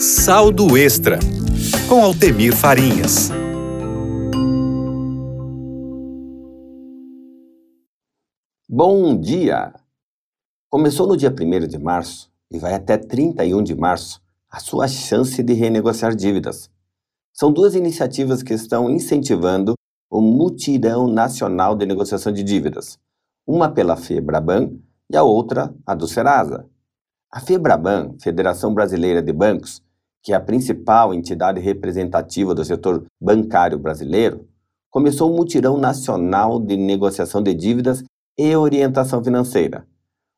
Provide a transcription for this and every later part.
Saldo Extra, com Altemir Farinhas. Bom dia! Começou no dia 1 de março e vai até 31 de março a sua chance de renegociar dívidas. São duas iniciativas que estão incentivando o Mutirão Nacional de Negociação de Dívidas, uma pela FEBRABAN e a outra a do Serasa. A FEBRABAN, Federação Brasileira de Bancos, que é a principal entidade representativa do setor bancário brasileiro, começou um mutirão nacional de negociação de dívidas e orientação financeira.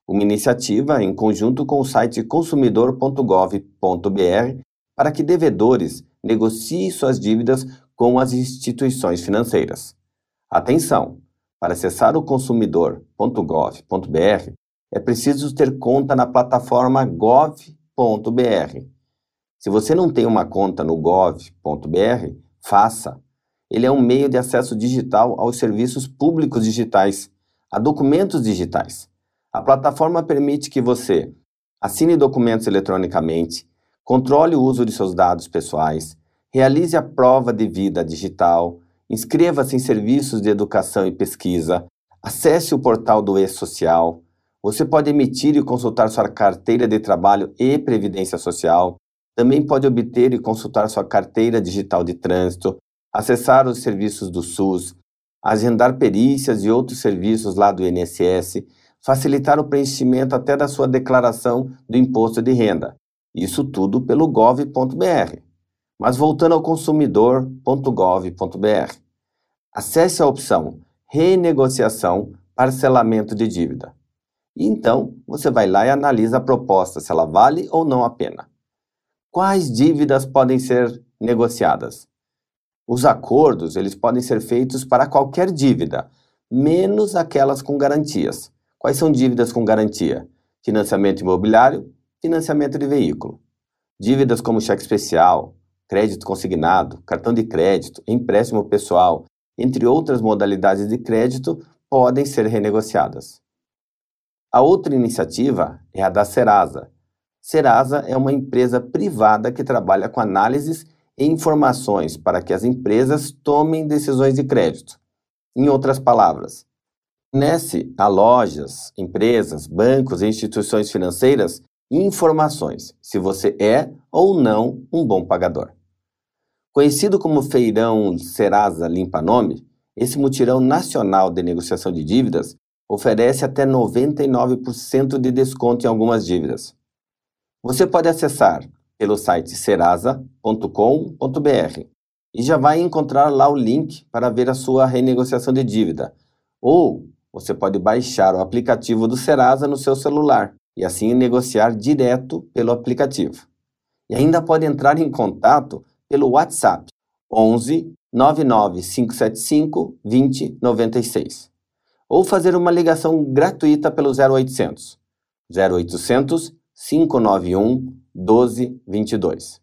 Uma iniciativa em conjunto com o site consumidor.gov.br para que devedores negociem suas dívidas com as instituições financeiras. Atenção! Para acessar o consumidor.gov.br é preciso ter conta na plataforma gov.br. Se você não tem uma conta no gov.br, faça. Ele é um meio de acesso digital aos serviços públicos digitais, a documentos digitais. A plataforma permite que você assine documentos eletronicamente, controle o uso de seus dados pessoais, realize a prova de vida digital, inscreva-se em serviços de educação e pesquisa, acesse o portal do e-social. Você pode emitir e consultar sua carteira de trabalho e previdência social, também pode obter e consultar sua carteira digital de trânsito, acessar os serviços do SUS, agendar perícias e outros serviços lá do INSS, facilitar o preenchimento até da sua declaração do imposto de renda. Isso tudo pelo gov.br. Mas voltando ao consumidor.gov.br. Acesse a opção Renegociação Parcelamento de Dívida. E então você vai lá e analisa a proposta, se ela vale ou não a pena. Quais dívidas podem ser negociadas? Os acordos, eles podem ser feitos para qualquer dívida, menos aquelas com garantias. Quais são dívidas com garantia? Financiamento imobiliário, financiamento de veículo. Dívidas como cheque especial, crédito consignado, cartão de crédito, empréstimo pessoal, entre outras modalidades de crédito, podem ser renegociadas. A outra iniciativa é a da Serasa, Serasa é uma empresa privada que trabalha com análises e informações para que as empresas tomem decisões de crédito. Em outras palavras, fornece a lojas, empresas, bancos e instituições financeiras informações se você é ou não um bom pagador. Conhecido como Feirão Serasa Limpa Nome, esse mutirão nacional de negociação de dívidas oferece até 99% de desconto em algumas dívidas. Você pode acessar pelo site serasa.com.br e já vai encontrar lá o link para ver a sua renegociação de dívida. Ou você pode baixar o aplicativo do Serasa no seu celular e assim negociar direto pelo aplicativo. E ainda pode entrar em contato pelo WhatsApp 11 99575 2096 ou fazer uma ligação gratuita pelo 0800 0800 591 1222.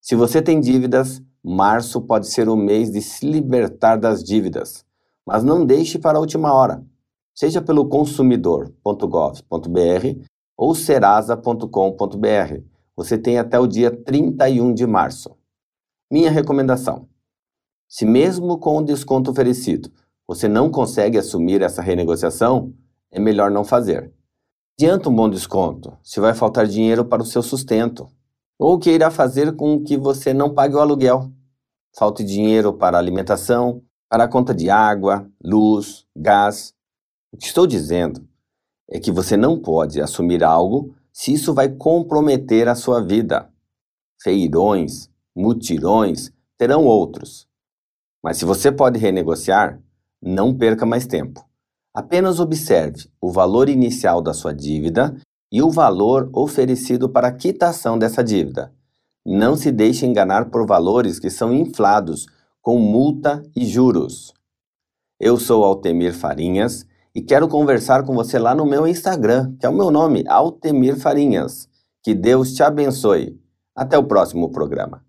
Se você tem dívidas, março pode ser o mês de se libertar das dívidas, mas não deixe para a última hora. Seja pelo consumidor.gov.br ou serasa.com.br. Você tem até o dia 31 de março. Minha recomendação: se mesmo com o desconto oferecido você não consegue assumir essa renegociação, é melhor não fazer adianta um bom desconto se vai faltar dinheiro para o seu sustento, ou que irá fazer com que você não pague o aluguel. Falte dinheiro para alimentação, para a conta de água, luz, gás. O que estou dizendo é que você não pode assumir algo se isso vai comprometer a sua vida. Feirões, mutirões terão outros. Mas se você pode renegociar, não perca mais tempo. Apenas observe o valor inicial da sua dívida e o valor oferecido para a quitação dessa dívida. Não se deixe enganar por valores que são inflados com multa e juros. Eu sou Altemir Farinhas e quero conversar com você lá no meu Instagram, que é o meu nome, Altemir Farinhas. Que Deus te abençoe. Até o próximo programa.